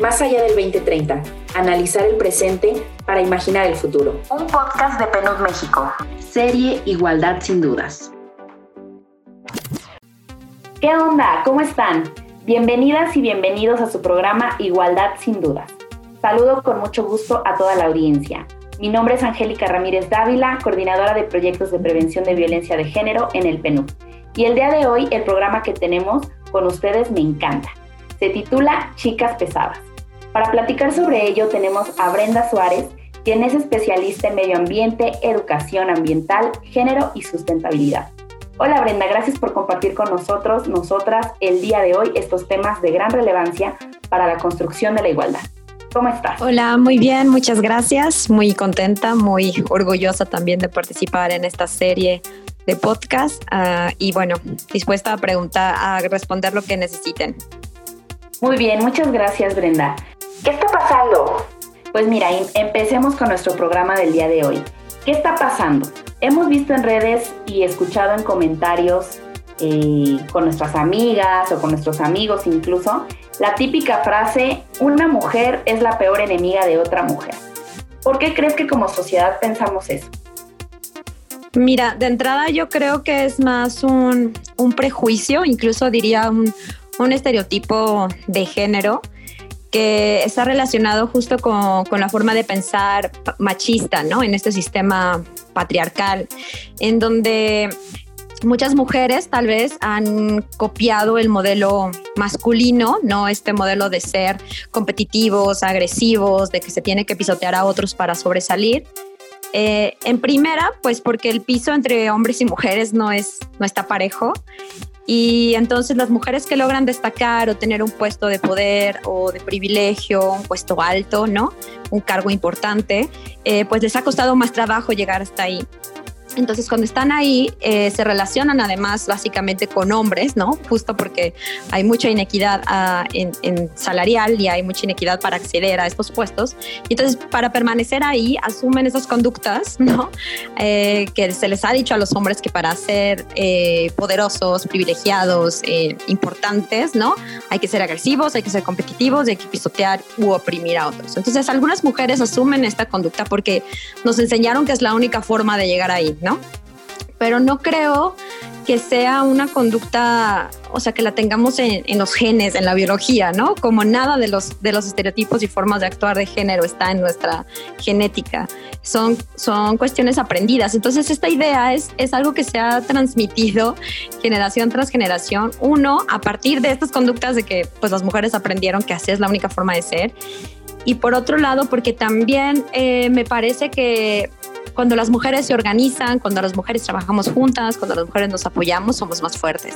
Más allá del 2030, analizar el presente para imaginar el futuro. Un podcast de PNUD México. Serie Igualdad sin dudas. ¿Qué onda? ¿Cómo están? Bienvenidas y bienvenidos a su programa Igualdad sin dudas. Saludo con mucho gusto a toda la audiencia. Mi nombre es Angélica Ramírez Dávila, coordinadora de proyectos de prevención de violencia de género en el PNUD. Y el día de hoy el programa que tenemos con ustedes me encanta. Se titula Chicas Pesadas. Para platicar sobre ello tenemos a Brenda Suárez, quien es especialista en medio ambiente, educación ambiental, género y sustentabilidad. Hola Brenda, gracias por compartir con nosotros, nosotras, el día de hoy estos temas de gran relevancia para la construcción de la igualdad. ¿Cómo estás? Hola, muy bien, muchas gracias. Muy contenta, muy orgullosa también de participar en esta serie de podcast uh, y bueno, dispuesta a preguntar, a responder lo que necesiten. Muy bien, muchas gracias Brenda. ¿Qué está pasando? Pues mira, em, empecemos con nuestro programa del día de hoy. ¿Qué está pasando? Hemos visto en redes y escuchado en comentarios eh, con nuestras amigas o con nuestros amigos incluso, la típica frase, una mujer es la peor enemiga de otra mujer. ¿Por qué crees que como sociedad pensamos eso? Mira, de entrada yo creo que es más un, prejuicio, incluso diría un, estereotipo de género que está relacionado justo con, con, la forma de pensar machista, ¿no? En este sistema patriarcal, en donde muchas mujeres tal vez han copiado el modelo masculino, no este modelo de ser competitivos, agresivos, de que se tiene que pisotear a otros para sobresalir. Eh, en primera, pues porque el piso entre hombres y mujeres no, es, no está parejo. Y entonces las mujeres que logran destacar o tener un puesto de poder o de privilegio, un puesto alto, ¿no? Un cargo importante, eh, pues les ha costado más trabajo llegar hasta ahí. Entonces, cuando están ahí, eh, se relacionan además básicamente con hombres, ¿no? Justo porque hay mucha inequidad ah, en, salarial y hay mucha inequidad para acceder a estos puestos. Y entonces, para permanecer ahí, asumen esas conductas, ¿no? Eh, que se les ha dicho a los hombres que para ser eh, poderosos, privilegiados, importantes, ¿no? Hay que ser agresivos, hay que ser competitivos, hay que pisotear u oprimir a otros. Entonces, algunas mujeres asumen esta conducta porque nos enseñaron que es la única forma de llegar ahí, ¿no? Pero no creo que sea una conducta, o sea, que la tengamos en, los genes, en la biología, ¿no? Como nada de los, de los estereotipos y formas de actuar de género está en nuestra genética. Son, son cuestiones aprendidas. Entonces, esta idea es, es algo que se ha transmitido generación tras generación. Uno, a partir de estas conductas de que pues, las mujeres aprendieron que así es la única forma de ser. Y por otro lado, porque también eh, me parece que cuando las mujeres se organizan, cuando las mujeres trabajamos juntas, cuando las mujeres nos apoyamos, somos más fuertes.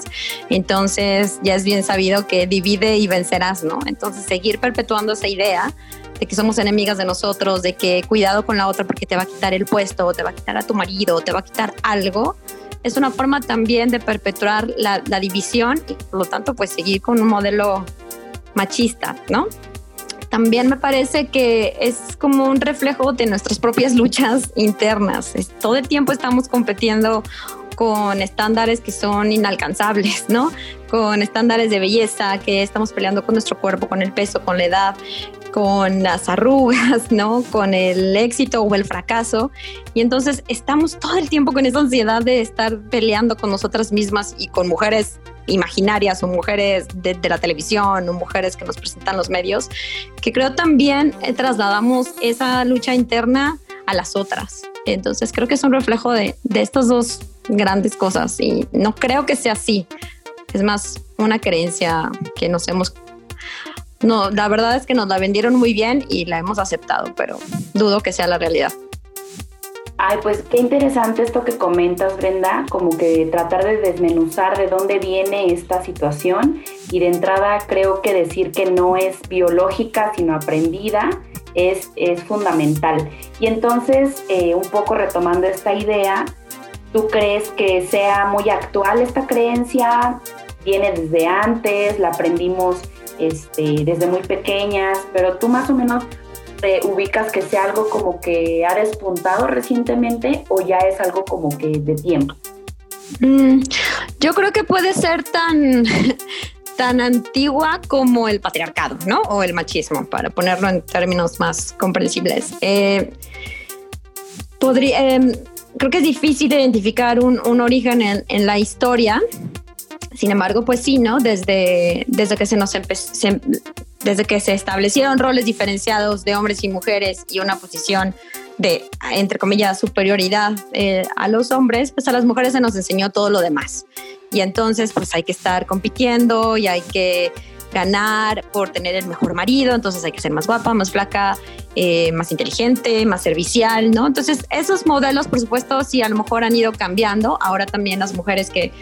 Entonces ya es bien sabido que divide y vencerás, ¿no? Entonces seguir perpetuando esa idea de que somos enemigas de nosotros, de que cuidado con la otra porque te va a quitar el puesto, o te va a quitar a tu marido, o te va a quitar algo, es una forma también de perpetuar la, la división y por lo tanto pues seguir con un modelo machista, ¿no? También me parece que es como un reflejo de nuestras propias luchas internas. todo el tiempo estamos compitiendo con estándares que son inalcanzables, ¿no? Con estándares de belleza, que estamos peleando con nuestro cuerpo, con el peso, con la edad, con las arrugas, ¿no? Con el éxito o el fracaso. Y entonces estamos todo el tiempo con esa ansiedad de estar peleando con nosotras mismas y con mujeres imaginarias o mujeres de, la televisión o mujeres que nos presentan los medios, que creo también eh, trasladamos esa lucha interna a las otras. Entonces creo que es un reflejo de, de estas dos grandes cosas y no creo que sea así. Es más una creencia que nos hemos... No, la verdad es que nos la vendieron muy bien y la hemos aceptado, pero dudo que sea la realidad. Ay, pues qué interesante esto que comentas, Brenda, como que tratar de desmenuzar de dónde viene esta situación y de entrada creo que decir que no es biológica, sino aprendida, es, es fundamental. Y entonces, eh, un poco retomando esta idea, ¿tú crees que sea muy actual esta creencia? ¿Viene desde antes? ¿La aprendimos este, desde muy pequeñas? Pero tú más o menos ubicas que sea algo como que ha despuntado recientemente o ya es algo como que de tiempo? Mm, yo creo que puede ser tan, tan antigua como el patriarcado, ¿no? O el machismo, para ponerlo en términos más comprensibles. Eh, podría, em, creo que es difícil identificar un, un origen en, en, la historia. Sin embargo, pues sí, ¿no? Desde, desde que se nos se, desde que se establecieron roles diferenciados de hombres y mujeres y una posición de, entre comillas, superioridad eh, a los hombres, pues a las mujeres se nos enseñó todo lo demás. Y entonces, pues hay que estar compitiendo y hay que ganar por tener el mejor marido, entonces hay que ser más guapa, más flaca, eh, más inteligente, más servicial, ¿no? Entonces esos modelos, por supuesto, sí a lo mejor han ido cambiando. Ahora también las mujeres que,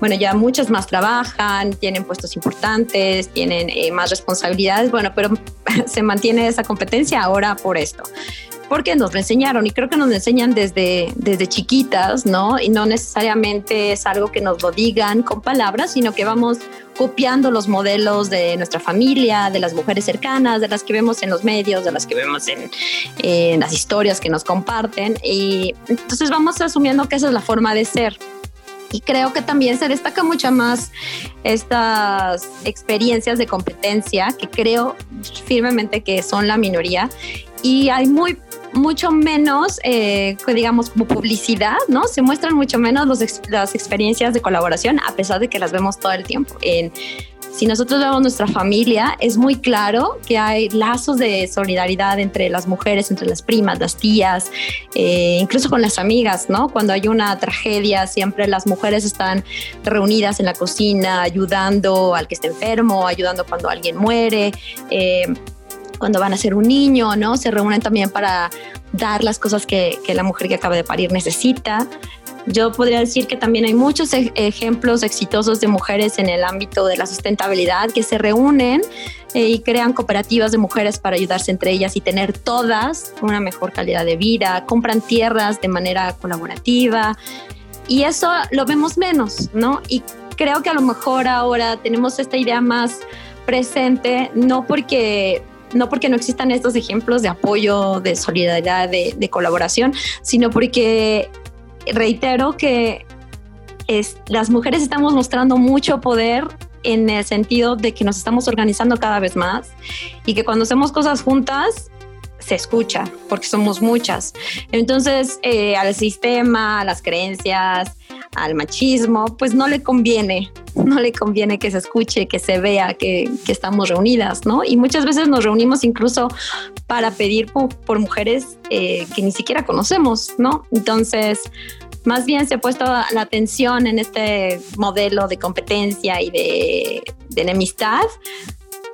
bueno, ya muchas más trabajan, tienen puestos importantes, tienen eh, más responsabilidades, bueno, pero se mantiene esa competencia ahora por esto porque nos lo enseñaron y creo que nos lo enseñan desde, desde chiquitas, ¿no? Y no necesariamente es algo que nos lo digan con palabras, sino que vamos copiando los modelos de nuestra familia, de las mujeres cercanas, de las que vemos en los medios, de las que vemos en, en las historias que nos comparten. Y entonces vamos asumiendo que esa es la forma de ser. Y creo que también se destaca mucho más estas experiencias de competencia, que creo firmemente que son la minoría. Y hay muy mucho menos, eh, digamos, como publicidad, ¿no? Se muestran mucho menos los, las experiencias de colaboración, a pesar de que las vemos todo el tiempo. En, si nosotros vemos nuestra familia, es muy claro que hay lazos de solidaridad entre las mujeres, entre las primas, las tías, eh, incluso con las amigas, ¿no? Cuando hay una tragedia, siempre las mujeres están reunidas en la cocina, ayudando al que esté enfermo, ayudando cuando alguien muere. Eh, cuando van a ser un niño, ¿no? Se reúnen también para dar las cosas que, que la mujer que acaba de parir necesita. Yo podría decir que también hay muchos ejemplos exitosos de mujeres en el ámbito de la sustentabilidad que se reúnen eh, y crean cooperativas de mujeres para ayudarse entre ellas y tener todas una mejor calidad de vida, compran tierras de manera colaborativa y eso lo vemos menos, ¿no? Y creo que a lo mejor ahora tenemos esta idea más presente, no porque no porque no existan estos ejemplos de apoyo, de solidaridad, de, colaboración, sino porque reitero que las mujeres estamos mostrando mucho poder en el sentido de que nos estamos organizando cada vez más y que cuando hacemos cosas juntas se escucha porque somos muchas. Entonces, eh, al sistema, a las creencias, al machismo, pues no le conviene, no le conviene que se escuche, que se vea que, estamos reunidas, ¿no? Y muchas veces nos reunimos incluso para pedir por, mujeres eh, que ni siquiera conocemos, ¿no? Entonces, más bien se ha puesto la atención en este modelo de competencia y de enemistad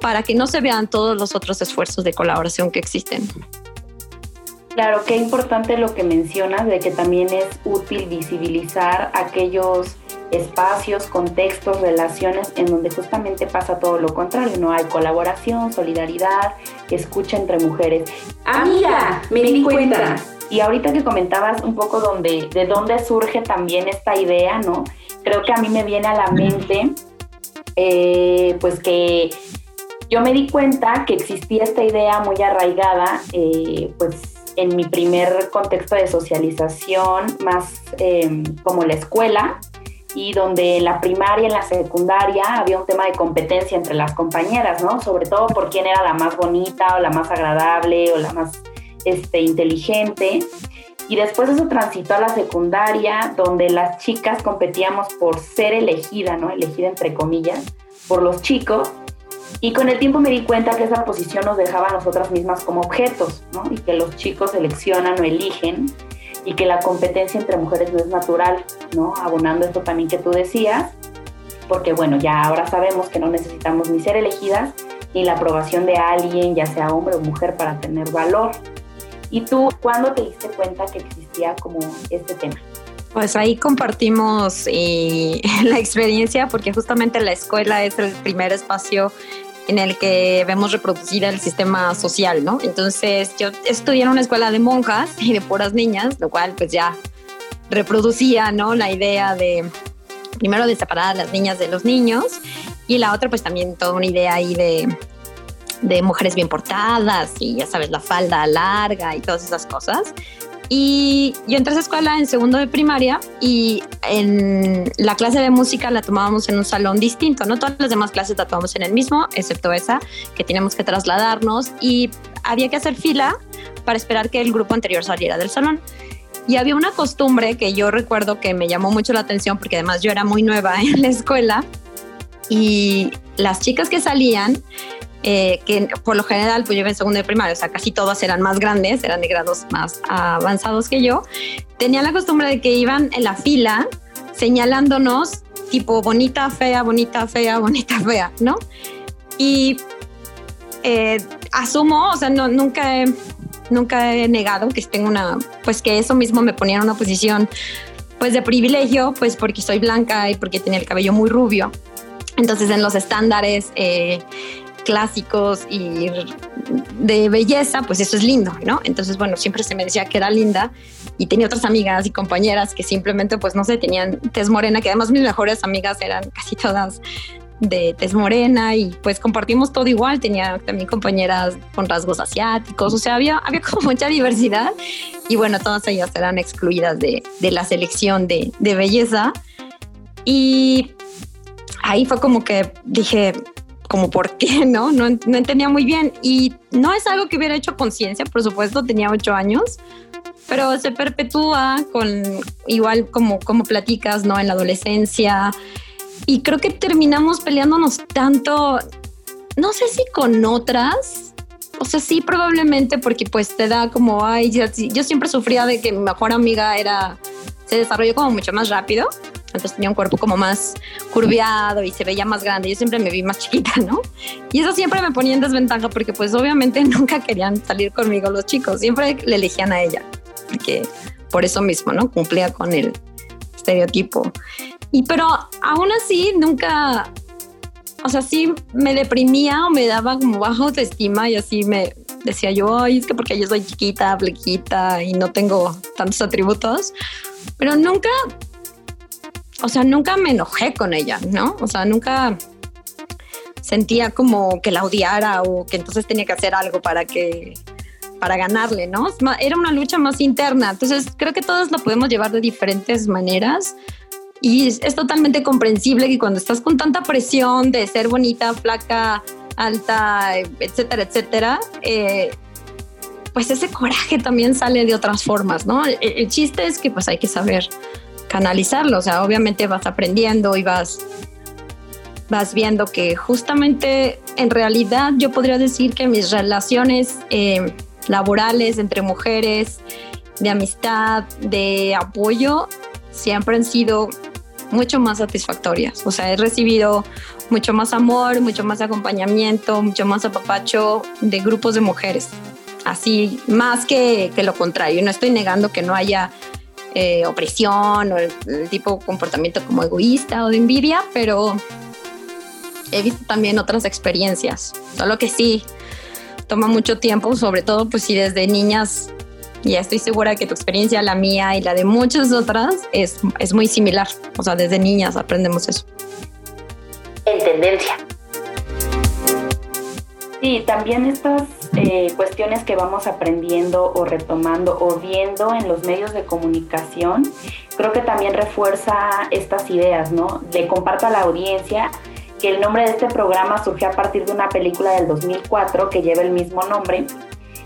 para que no se vean todos los otros esfuerzos de colaboración que existen. Claro, qué importante lo que mencionas de que también es útil visibilizar aquellos espacios, contextos, relaciones en donde justamente pasa todo lo contrario, no hay colaboración, solidaridad, escucha entre mujeres. Amiga, me di cuenta. Y ahorita que comentabas un poco donde, de dónde surge también esta idea, ¿no? Creo que a mí me viene a la mente, eh, pues que yo me di cuenta que existía esta idea muy arraigada, eh, pues en mi primer contexto de socialización, más em, como la escuela, y donde en la primaria en la secundaria había un tema de competencia entre las compañeras, ¿no? Sobre todo por quién era la más bonita o la más agradable o la más este, inteligente. Y después eso transitó a la secundaria, donde las chicas competíamos por ser elegida, ¿no? Elegida entre comillas, por los chicos y con el tiempo me di cuenta que esa posición nos dejaba a nosotras mismas como objetos, ¿no? Y que los chicos seleccionan o eligen y que la competencia entre mujeres no es natural, ¿no? Abonando esto también que tú decías, porque bueno, ya ahora sabemos que no necesitamos ni ser elegidas ni la aprobación de alguien, ya sea hombre o mujer, para tener valor. ¿Y tú cuándo te diste cuenta que existía como este tema? Pues ahí compartimos la experiencia porque justamente la escuela es el primer espacio en el que vemos reproducir el sistema social, ¿no? Entonces yo estudié en una escuela de monjas y de puras niñas, lo cual pues ya reproducía, ¿no? La idea de, primero de separar a las niñas de los niños y la otra pues también toda una idea ahí de, de mujeres bien portadas y ya sabes, la falda larga y todas esas cosas. Y yo entré a esa escuela en segundo de primaria y en la clase de música la tomábamos en un salón distinto, ¿no? Todas las demás clases la tomábamos en el mismo, excepto esa, que teníamos que trasladarnos y había que hacer fila para esperar que el grupo anterior saliera del salón. Y había una costumbre que yo recuerdo que me llamó mucho la atención porque además yo era muy nueva en la escuela y las chicas que salían eh, que por lo general pues yo en segundo de primaria, o sea, casi todas eran más grandes, eran de grados más avanzados que yo, tenían la costumbre de que iban en la fila señalándonos tipo bonita, fea, bonita, fea, bonita, fea, ¿no? Y eh, asumo, o sea, no, nunca, he, nunca he negado que tengo una, pues que eso mismo me ponía en una posición pues de privilegio, pues porque soy blanca y porque tenía el cabello muy rubio. Entonces en los estándares eh, clásicos y de belleza, pues eso es lindo, ¿no? Entonces, bueno, siempre se me decía que era linda y tenía otras amigas y compañeras que simplemente, pues no sé, tenían tez morena, que además mis mejores amigas eran casi todas de tez morena y pues compartimos todo igual, tenía también compañeras con rasgos asiáticos, o sea, había, había como mucha diversidad y bueno, todas ellas eran excluidas de, de la selección de, de belleza y ahí fue como que dije, como por qué, ¿no? ¿no? No entendía muy bien. Y no es algo que hubiera hecho conciencia, por supuesto, tenía ocho años, pero se perpetúa con igual como, como platicas, ¿no? En la adolescencia. Y creo que terminamos peleándonos tanto, no sé si con otras, o sea, sí, probablemente porque pues te da como, ay, yo, yo siempre sufría de que mi mejor amiga era, se desarrolló como mucho más rápido entonces tenía un cuerpo como más curviado y se veía más grande. Yo siempre me vi más chiquita, ¿no? Y eso siempre me ponía en desventaja porque pues obviamente nunca querían salir conmigo los chicos, siempre le elegían a ella, porque por eso mismo, ¿no? Cumplía con el estereotipo. Y pero aún así nunca, o sea, sí me deprimía o me daba como baja autoestima y así me decía yo, ay, es que porque yo soy chiquita, flequita y no tengo tantos atributos, pero nunca o sea, nunca me enojé con ella, ¿no? O sea, nunca sentía como que la odiara o que entonces tenía que hacer algo para que para ganarle, ¿no? Era una lucha más interna. Entonces, creo que todos lo podemos llevar de diferentes maneras. Y es, totalmente comprensible que cuando estás con tanta presión de ser bonita, flaca, alta, etcétera, etcétera, eh, pues ese coraje también sale de otras formas, ¿no? el, chiste es que pues hay que saber canalizarlo. O sea, obviamente vas aprendiendo y vas, vas viendo que justamente en realidad yo podría decir que mis relaciones eh, laborales entre mujeres, de amistad, de apoyo, siempre han sido mucho más satisfactorias. O sea, he recibido mucho más amor, mucho más acompañamiento, mucho más apapacho de grupos de mujeres. Así, más que, que lo contrario. No estoy negando que no haya eh, opresión o el, tipo comportamiento como egoísta o de envidia, pero he visto también otras experiencias. Solo que sí, toma mucho tiempo, sobre todo pues si desde niñas, ya estoy segura que tu experiencia, la mía y la de muchas otras es, es muy similar. O sea, desde niñas aprendemos eso. En tendencia. Sí, también estas eh, cuestiones que vamos aprendiendo o retomando o viendo en los medios de comunicación, creo que también refuerza estas ideas, ¿no? Le comparto a la audiencia que el nombre de este programa surgió a partir de una película del 2004 que lleva el mismo nombre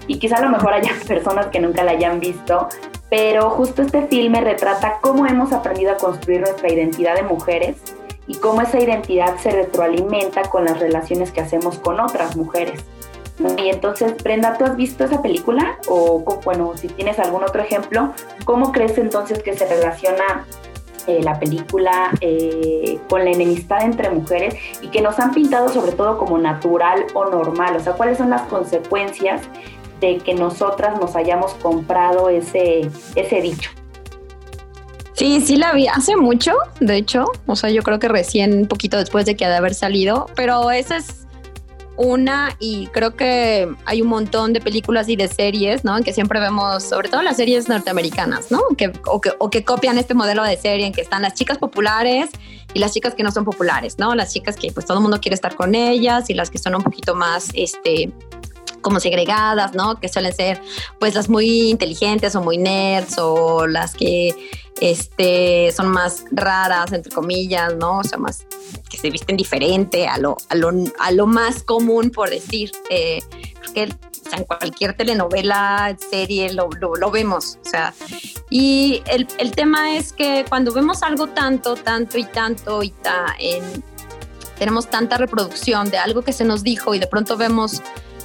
y quizá a lo mejor haya personas que nunca la hayan visto, pero justo este filme retrata cómo hemos aprendido a construir nuestra identidad de mujeres y cómo esa identidad se retroalimenta con las relaciones que hacemos con otras mujeres. Y entonces, Brenda, ¿tú has visto esa película? O, bueno, si tienes algún otro ejemplo, ¿cómo crees entonces que se relaciona eh, la película eh, con la enemistad entre mujeres y que nos han pintado sobre todo como natural o normal? O sea, ¿cuáles son las consecuencias de que nosotras nos hayamos comprado ese, ese dicho? Sí, sí la vi hace mucho, de hecho, o sea, yo creo que recién poquito después de que ha de haber salido, pero esa es una y creo que hay un montón de películas y de series, ¿no? Que siempre vemos, sobre todo las series norteamericanas, ¿no? Que, o, que, o que copian este modelo de serie en que están las chicas populares y las chicas que no son populares, ¿no? Las chicas que pues todo el mundo quiere estar con ellas y las que son un poquito más, este, como segregadas, ¿no? Que suelen ser pues las muy inteligentes o muy nerds o las que este, son más raras, entre comillas, ¿no? O sea, más que se visten diferente a lo, a lo, a lo más común, por decir. Eh, porque en cualquier telenovela, serie, lo, lo, vemos. O sea, y el, el, tema es que cuando vemos algo tanto, tanto y tanto y ta, en, tenemos tanta reproducción de algo que se nos dijo y de pronto vemos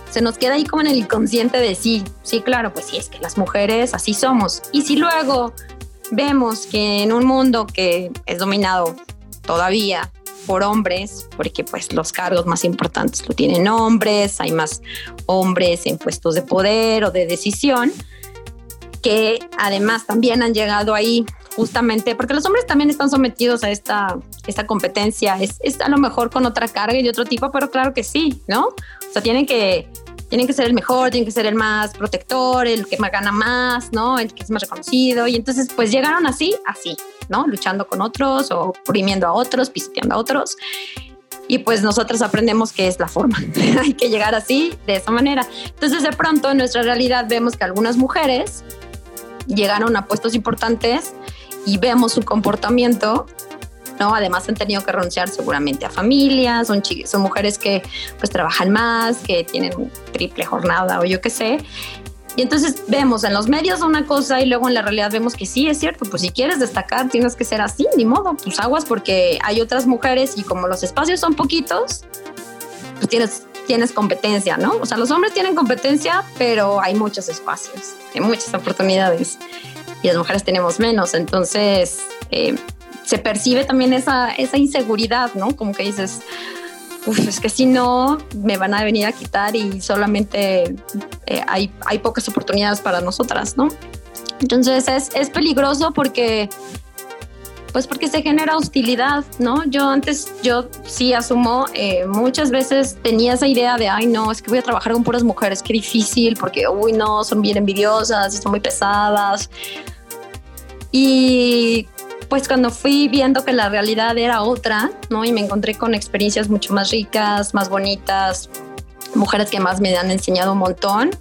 se nos queda ahí como en el inconsciente de sí, sí, claro, pues sí, es que las mujeres así somos. Y si luego vemos que en un mundo que es dominado todavía por hombres, porque pues los cargos más importantes lo tienen hombres, hay más hombres en puestos de poder o de decisión, que además también han llegado ahí justamente porque los hombres también están sometidos a esta, esta competencia, es, es a lo mejor con otra carga y otro tipo, pero claro que sí, ¿no? O sea, tienen que tienen que ser el mejor, tienen que ser el más protector, el que más gana más, ¿no? El que es más reconocido. Y entonces, pues llegaron así, así, ¿no? Luchando con otros o oprimiendo a otros, pisoteando a otros. Y pues nosotros aprendemos que es la forma. Hay que llegar así, de esa manera. Entonces, de pronto, en nuestra realidad vemos que algunas mujeres llegaron a puestos importantes y vemos su comportamiento ¿no? Además han tenido que renunciar seguramente a familias, son, son mujeres que pues trabajan más, que tienen triple jornada o yo qué sé. Y entonces vemos en los medios una cosa y luego en la realidad vemos que sí, es cierto, pues si quieres destacar tienes que ser así, ni modo, pues aguas porque hay otras mujeres y como los espacios son poquitos, pues tienes, tienes competencia, ¿no? O sea, los hombres tienen competencia, pero hay muchos espacios, hay muchas oportunidades y las mujeres tenemos menos, entonces... Eh, se percibe también esa, esa inseguridad, ¿no? Como que dices, es que si no, me van a venir a quitar y solamente eh, hay, hay pocas oportunidades para nosotras, ¿no? Entonces es, es peligroso porque pues porque se genera hostilidad, ¿no? Yo antes, yo sí asumo, eh, muchas veces tenía esa idea de, ay, no, es que voy a trabajar con puras mujeres, qué difícil, porque, uy, no, son bien envidiosas son muy pesadas. Y pues cuando fui viendo que la realidad era otra, ¿no? Y me encontré con experiencias mucho más ricas, más bonitas, mujeres que más me han enseñado un montón,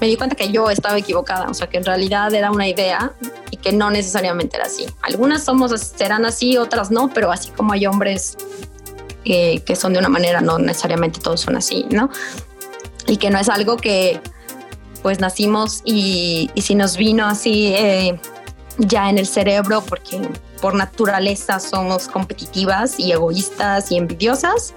me di cuenta que yo estaba equivocada, o sea, que en realidad era una idea y que no necesariamente era así. Algunas somos, serán así, otras no, pero así como hay hombres eh, que son de una manera, no necesariamente todos son así, ¿no? Y que no es algo que pues nacimos y, y si nos vino así eh, ya en el cerebro porque por naturaleza somos competitivas y egoístas y envidiosas.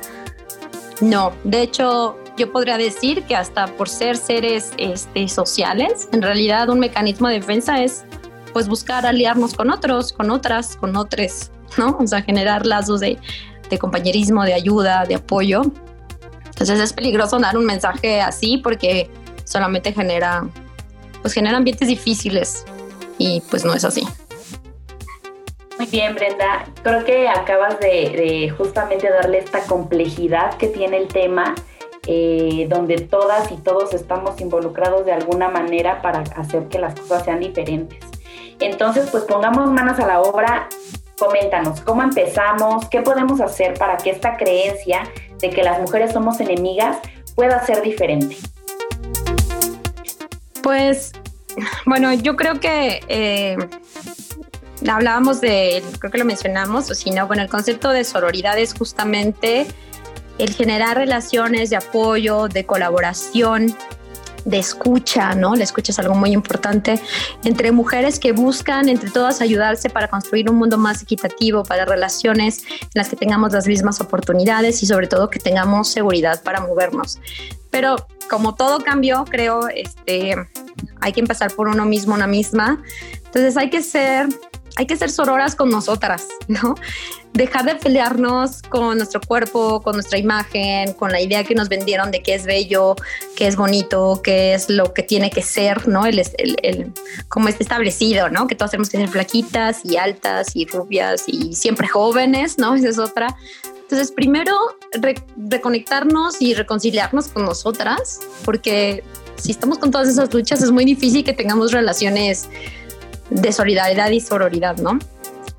No, de hecho yo podría decir que hasta por ser seres este, sociales, en realidad un mecanismo de defensa es pues buscar aliarnos con otros, con otras, con otros, ¿no? O sea, generar lazos de, de compañerismo, de ayuda, de apoyo. Entonces es peligroso dar un mensaje así porque solamente genera, pues genera ambientes difíciles y pues no es así. Muy bien, Brenda. Creo que acabas de, justamente darle esta complejidad que tiene el tema, eh, donde todas y todos estamos involucrados de alguna manera para hacer que las cosas sean diferentes. Entonces, pues pongamos manos a la obra. Coméntanos, ¿cómo empezamos? ¿Qué podemos hacer para que esta creencia de que las mujeres somos enemigas pueda ser diferente? Pues bueno, yo creo que eh, hablábamos de, creo que lo mencionamos, o si no, bueno, el concepto de sororidad es justamente el generar relaciones de apoyo, de colaboración, de escucha, ¿no? La escucha es algo muy importante entre mujeres que buscan entre todas ayudarse para construir un mundo más equitativo, para relaciones en las que tengamos las mismas oportunidades y sobre todo que tengamos seguridad para movernos. Pero como todo cambió, creo, este, hay que empezar por uno mismo, una misma. Entonces hay que ser, hay que ser sororas con nosotras, ¿no? Dejar de pelearnos con nuestro cuerpo, con nuestra imagen, con la idea que nos vendieron de que es bello, que es bonito, que es lo que tiene que ser, ¿no? El, el, el como está establecido, ¿no? Que todas tenemos que ser flaquitas y altas y rubias y siempre jóvenes, ¿no? Esa es otra. Entonces, primero, reconectarnos y reconciliarnos con nosotras, porque si estamos con todas esas luchas, es muy difícil que tengamos relaciones de solidaridad y sororidad, ¿no?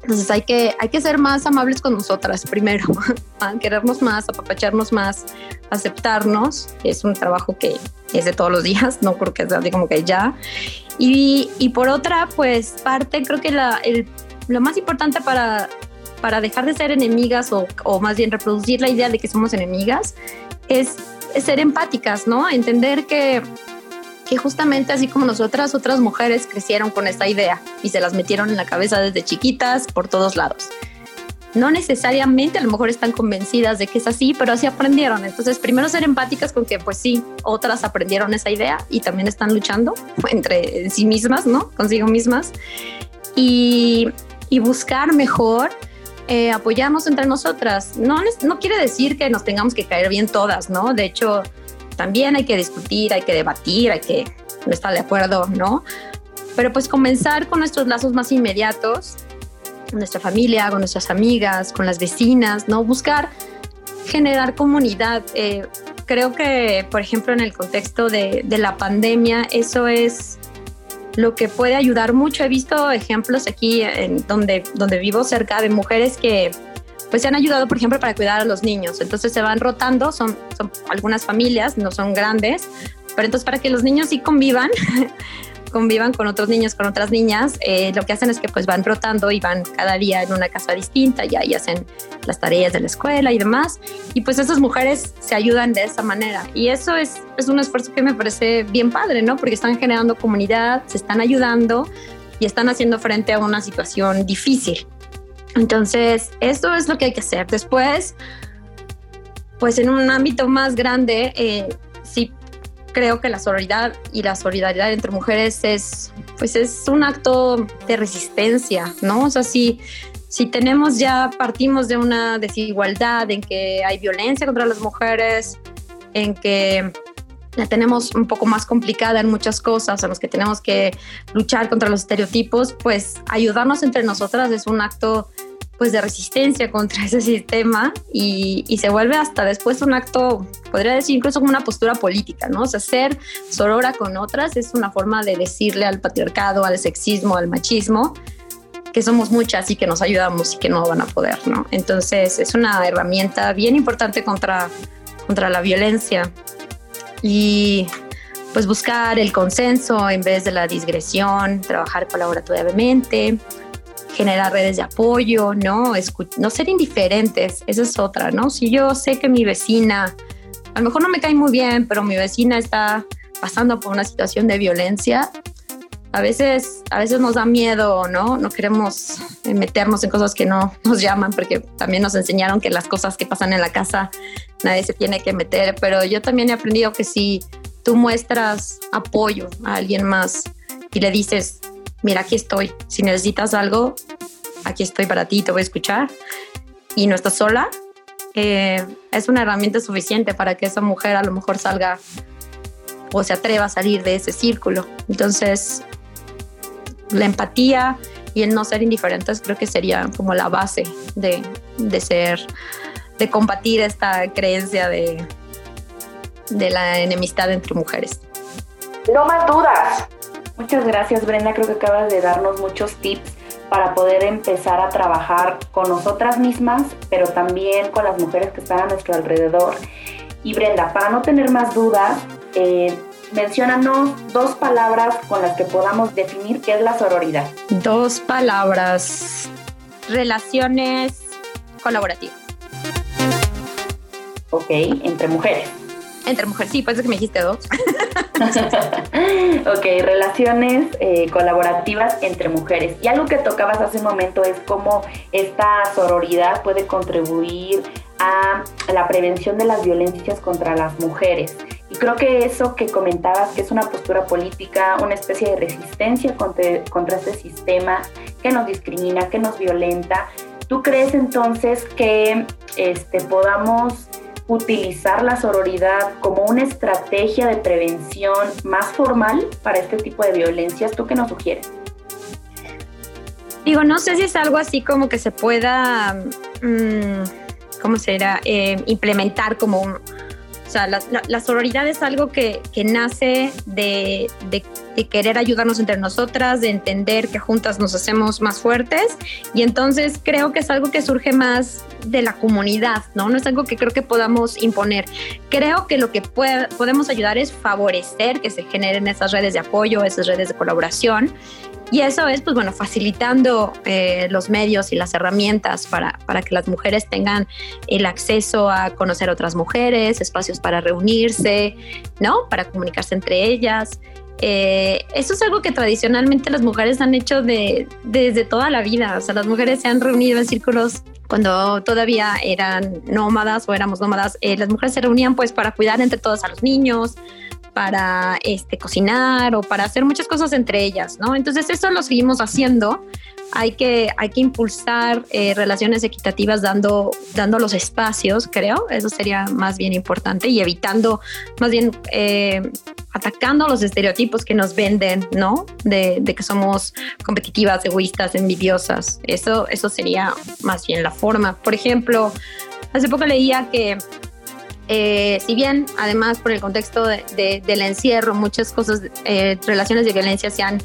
Entonces hay que, hay que ser más amables con nosotras primero, querernos más, apapacharnos más, aceptarnos. Es un trabajo que es de todos los días, no creo que sea así como que ya. Y, y por otra, pues parte, creo que la, el, lo más importante para, para dejar de ser enemigas o, o más bien reproducir la idea de que somos enemigas es, ser empáticas, ¿no? Entender que que justamente así como nosotras, otras mujeres crecieron con esta idea y se las metieron en la cabeza desde chiquitas por todos lados. No necesariamente a lo mejor están convencidas de que es así, pero así aprendieron. Entonces, primero ser empáticas con que, pues sí, otras aprendieron esa idea y también están luchando entre sí mismas, ¿no? Consigo mismas. Y, buscar mejor eh, apoyarnos entre nosotras. No, no quiere decir que nos tengamos que caer bien todas, ¿no? De hecho, también hay que discutir, hay que debatir, hay que estar de acuerdo, ¿no? Pero pues comenzar con nuestros lazos más inmediatos, con nuestra familia, con nuestras amigas, con las vecinas, ¿no? Buscar generar comunidad. Eh, creo que, por ejemplo, en el contexto de, de la pandemia, eso es lo que puede ayudar mucho. He visto ejemplos aquí en donde, donde vivo cerca de mujeres que pues se han ayudado, por ejemplo, para cuidar a los niños. Entonces se van rotando, son, son algunas familias, no son grandes, pero entonces para que los niños sí convivan, convivan con otros niños, con otras niñas, eh, lo que hacen es que pues van rotando y van cada día en una casa distinta y ahí hacen las tareas de la escuela y demás. Y pues esas mujeres se ayudan de esa manera. Y eso es, es un esfuerzo que me parece bien padre, ¿no? Porque están generando comunidad, se están ayudando y están haciendo frente a una situación difícil. Entonces, esto es lo que hay que hacer. Después, pues en un ámbito más grande, eh, sí creo que la sororidad y la solidaridad entre mujeres es, pues es un acto de resistencia, ¿no? O sea, si, si tenemos ya, partimos de una desigualdad en que hay violencia contra las mujeres, en que la tenemos un poco más complicada en muchas cosas, en los que tenemos que luchar contra los estereotipos, pues ayudarnos entre nosotras es un acto pues de resistencia contra ese sistema y, y, se vuelve hasta después un acto, podría decir incluso como una postura política, ¿no? O sea, ser sorora con otras es una forma de decirle al patriarcado, al sexismo, al machismo, que somos muchas y que nos ayudamos y que no van a poder, ¿no? Entonces es una herramienta bien importante contra, contra la violencia y pues buscar el consenso en vez de la digresión, trabajar colaborativamente, generar redes de apoyo, ¿no? no ser indiferentes, esa es otra, ¿no? Si yo sé que mi vecina, a lo mejor no me cae muy bien, pero mi vecina está pasando por una situación de violencia, a veces, a veces nos da miedo, ¿no? No queremos meternos en cosas que no nos llaman, porque también nos enseñaron que las cosas que pasan en la casa nadie se tiene que meter, pero yo también he aprendido que si tú muestras apoyo a alguien más y le dices, mira, aquí estoy, si necesitas algo, aquí estoy para ti, te voy a escuchar, y no estás sola, eh, es una herramienta suficiente para que esa mujer a lo mejor salga o se atreva a salir de ese círculo. Entonces, la empatía y el no ser indiferentes creo que sería como la base de, de ser, de combatir esta creencia de, de la enemistad entre mujeres. No más dudas. Muchas gracias Brenda, creo que acabas de darnos muchos tips para poder empezar a trabajar con nosotras mismas, pero también con las mujeres que están a nuestro alrededor. Y Brenda, para no tener más dudas, eh, menciónanos dos palabras con las que podamos definir qué es la sororidad. Dos palabras. Relaciones colaborativas. Ok, entre mujeres. Entre mujeres, sí, parece que me dijiste dos. ok, relaciones eh, colaborativas entre mujeres. Y algo que tocabas hace un momento es cómo esta sororidad puede contribuir a la prevención de las violencias contra las mujeres. Y creo que eso que comentabas, que es una postura política, una especie de resistencia contra, este sistema que nos discrimina, que nos violenta, ¿tú crees entonces que este, podamos utilizar la sororidad como una estrategia de prevención más formal para este tipo de violencias? ¿Tú qué nos sugieres? Digo, no sé si es algo así como que se pueda, mmm, ¿cómo será? Eh, implementar como un... O sea, la, la, sororidad es algo que, que nace de, de, de querer ayudarnos entre nosotras, de entender que juntas nos hacemos más fuertes. Y entonces creo que es algo que surge más de la comunidad, ¿no? No es algo que creo que podamos imponer. Creo que lo que podemos ayudar es favorecer que se generen esas redes de apoyo, esas redes de colaboración y eso es, pues bueno, facilitando eh, los medios y las herramientas para, para, que las mujeres tengan el acceso a conocer otras mujeres, espacios para reunirse, ¿no? Para comunicarse entre ellas. Eh, eso es algo que tradicionalmente las mujeres han hecho de, desde toda la vida. O sea, las mujeres se han reunido en círculos cuando todavía eran nómadas o éramos nómadas. Eh, las mujeres se reunían pues para cuidar entre todos a los niños, para este, cocinar o para hacer muchas cosas entre ellas, ¿no? Entonces eso lo seguimos haciendo. Hay que, hay que impulsar eh, relaciones equitativas dando, dando los espacios, creo. Eso sería más bien importante y evitando, más bien eh, atacando los estereotipos que nos venden, ¿no? De, de, que somos competitivas, egoístas, envidiosas. Eso, eso sería más bien la forma. Por ejemplo, hace poco leía que eh, si bien además por el contexto del encierro, muchas cosas, eh, relaciones de violencia se han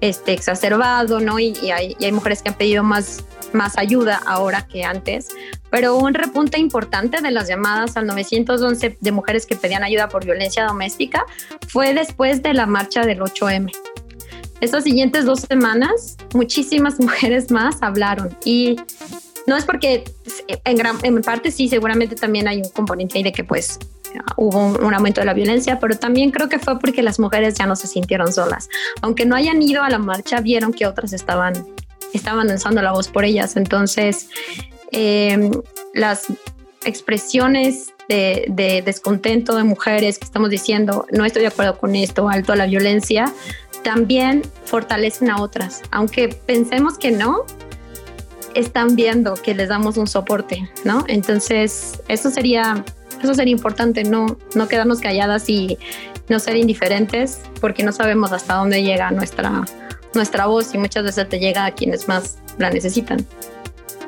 este, exacerbado, ¿no? Y, hay, mujeres que han pedido más, más ayuda ahora que antes, pero un repunte importante de las llamadas al 911 de mujeres que pedían ayuda por violencia doméstica fue después de la marcha del 8M. Estas siguientes dos semanas, muchísimas mujeres más hablaron y no es porque en, gran, en parte sí, seguramente también hay un componente ahí de que pues hubo un, aumento de la violencia, pero también creo que fue porque las mujeres ya no se sintieron solas. Aunque no hayan ido a la marcha, vieron que otras estaban, estaban alzando la voz por ellas. Entonces, em, las expresiones de, de, descontento de mujeres que estamos diciendo, no estoy de acuerdo con esto, alto a la violencia, también fortalecen a otras. Aunque pensemos que no, están viendo que les damos un soporte, ¿no? Entonces, eso sería, eso sería importante, no, no quedarnos calladas y no ser indiferentes, porque no sabemos hasta dónde llega nuestra, nuestra voz y muchas veces te llega a quienes más la necesitan.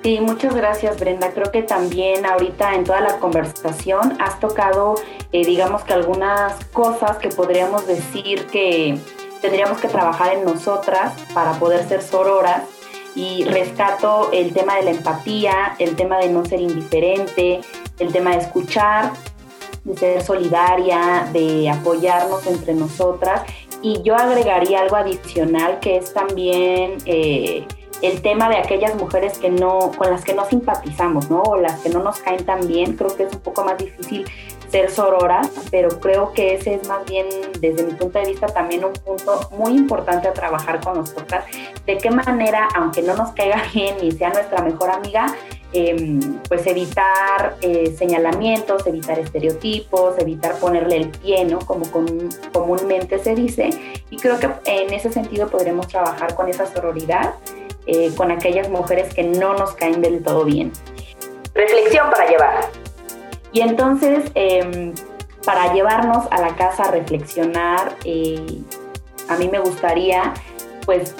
Sí, muchas gracias Brenda. Creo que también ahorita en toda la conversación has tocado, eh, digamos que algunas cosas que podríamos decir que tendríamos que trabajar en nosotras para poder ser sororas y rescato el tema de la empatía, el tema de no ser indiferente, el tema de escuchar, de ser solidaria, de apoyarnos entre nosotras. Y yo agregaría algo adicional que es también eh, el tema de aquellas mujeres que no, con las que no simpatizamos, ¿no? O las que no nos caen tan bien. Creo que es un poco más difícil ser sororas, pero creo que ese es más bien, desde mi punto de vista, también un punto muy importante a trabajar con nosotras. De qué manera, aunque no nos caiga bien y sea nuestra mejor amiga, em, pues evitar eh, señalamientos, evitar estereotipos, evitar ponerle el pie, ¿no? Como comúnmente se dice. Y creo que en ese sentido podremos trabajar con esa sororidad, eh, con aquellas mujeres que no nos caen del todo bien. Reflexión para llevar. Y entonces, em, para llevarnos a la casa a reflexionar, eh, a mí me gustaría pues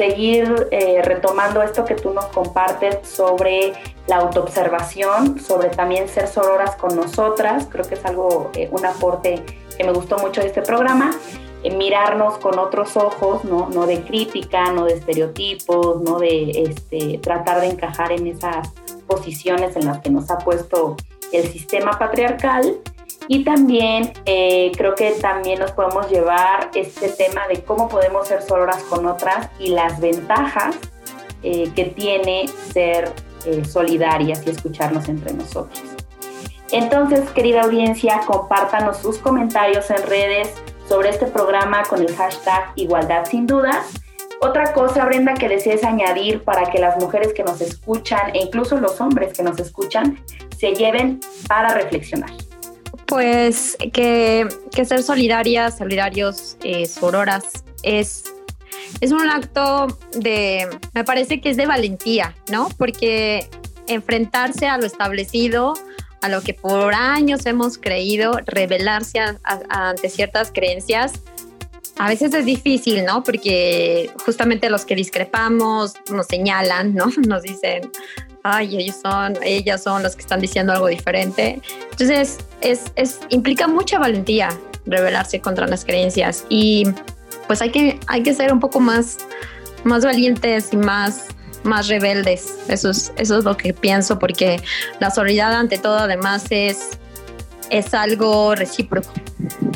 seguir eh, retomando esto que tú nos compartes sobre la autoobservación, sobre también ser sororas con nosotras, creo que es algo, eh, un aporte que me gustó mucho de este programa, mirarnos con otros ojos, ¿no? no de crítica, no de estereotipos, no de este, tratar de encajar en esas posiciones en las que nos ha puesto el sistema patriarcal y también eh, creo que también nos podemos llevar este tema de cómo podemos ser sororas con otras y las ventajas eh, que tiene ser eh, solidarias y escucharnos entre nosotros. Entonces, querida audiencia, compártanos sus comentarios en redes sobre este programa con el hashtag Igualdad sin dudas. Otra cosa, Brenda, que desees añadir para que las mujeres que nos escuchan e incluso los hombres que nos escuchan se lleven para reflexionar? Pues que, ser solidarias, solidarios, eh, sororas, es, es un acto de, me parece que es de valentía, ¿no? Porque enfrentarse a lo establecido, a lo que por años hemos creído, rebelarse ante ciertas creencias, a veces es difícil, ¿no? Porque justamente los que discrepamos nos señalan, ¿no? Nos dicen, ay, ellos son, ellas son las que están diciendo algo diferente. Entonces, es, es, implica mucha valentía rebelarse contra las creencias y pues hay que, hay que ser un poco más, más valientes y más, más rebeldes. Eso es, eso es lo que pienso, porque la solidaridad ante todo además es, es algo recíproco,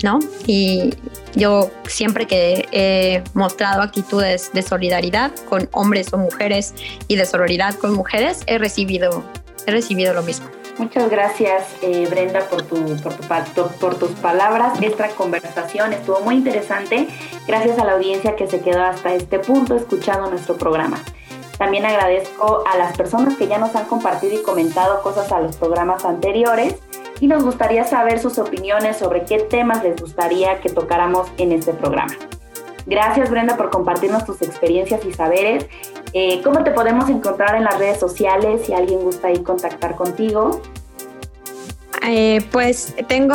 ¿no? Y yo siempre que he mostrado actitudes de solidaridad con hombres o mujeres y de solidaridad con mujeres, he recibido, he recibido lo mismo. Muchas gracias, eh, Brenda, por, tu, por, tu, por tus palabras. Esta conversación estuvo muy interesante. Gracias a la audiencia que se quedó hasta este punto escuchando nuestro programa. También agradezco a las personas que ya nos han compartido y comentado cosas a los programas anteriores y nos gustaría saber sus opiniones sobre qué temas les gustaría que tocáramos en este programa. Gracias Brenda por compartirnos tus experiencias y saberes. Eh, ¿Cómo te podemos encontrar en las redes sociales si alguien gusta ir contactar contigo? Eh, pues tengo,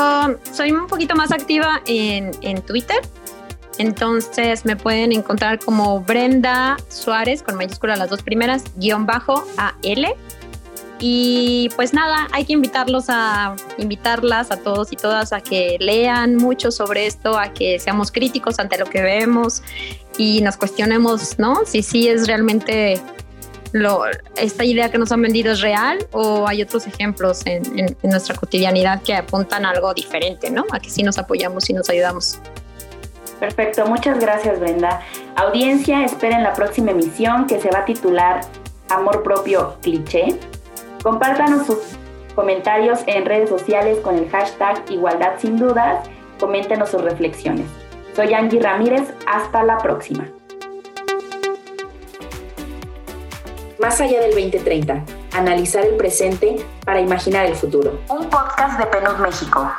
soy un poquito más activa en, en Twitter. Entonces me pueden encontrar como Brenda Suárez, con mayúscula las dos primeras, guion bajo AL. Y pues nada, hay que invitarlos a invitarlas a todos y todas a que lean mucho sobre esto, a que seamos críticos ante lo que vemos y nos cuestionemos, ¿no? Si sí es realmente lo, esta idea que nos han vendido es real o hay otros ejemplos en, nuestra cotidianidad que apuntan a algo diferente, ¿no? A que sí nos apoyamos y nos ayudamos. Perfecto, muchas gracias Brenda. Audiencia, esperen la próxima emisión que se va a titular Amor propio cliché. Compártanos sus comentarios en redes sociales con el hashtag Igualdad sin dudas. Coméntenos sus reflexiones. Soy Angie Ramírez. Hasta la próxima. Más allá del 2030. Analizar el presente para imaginar el futuro. Un podcast de PNUD México.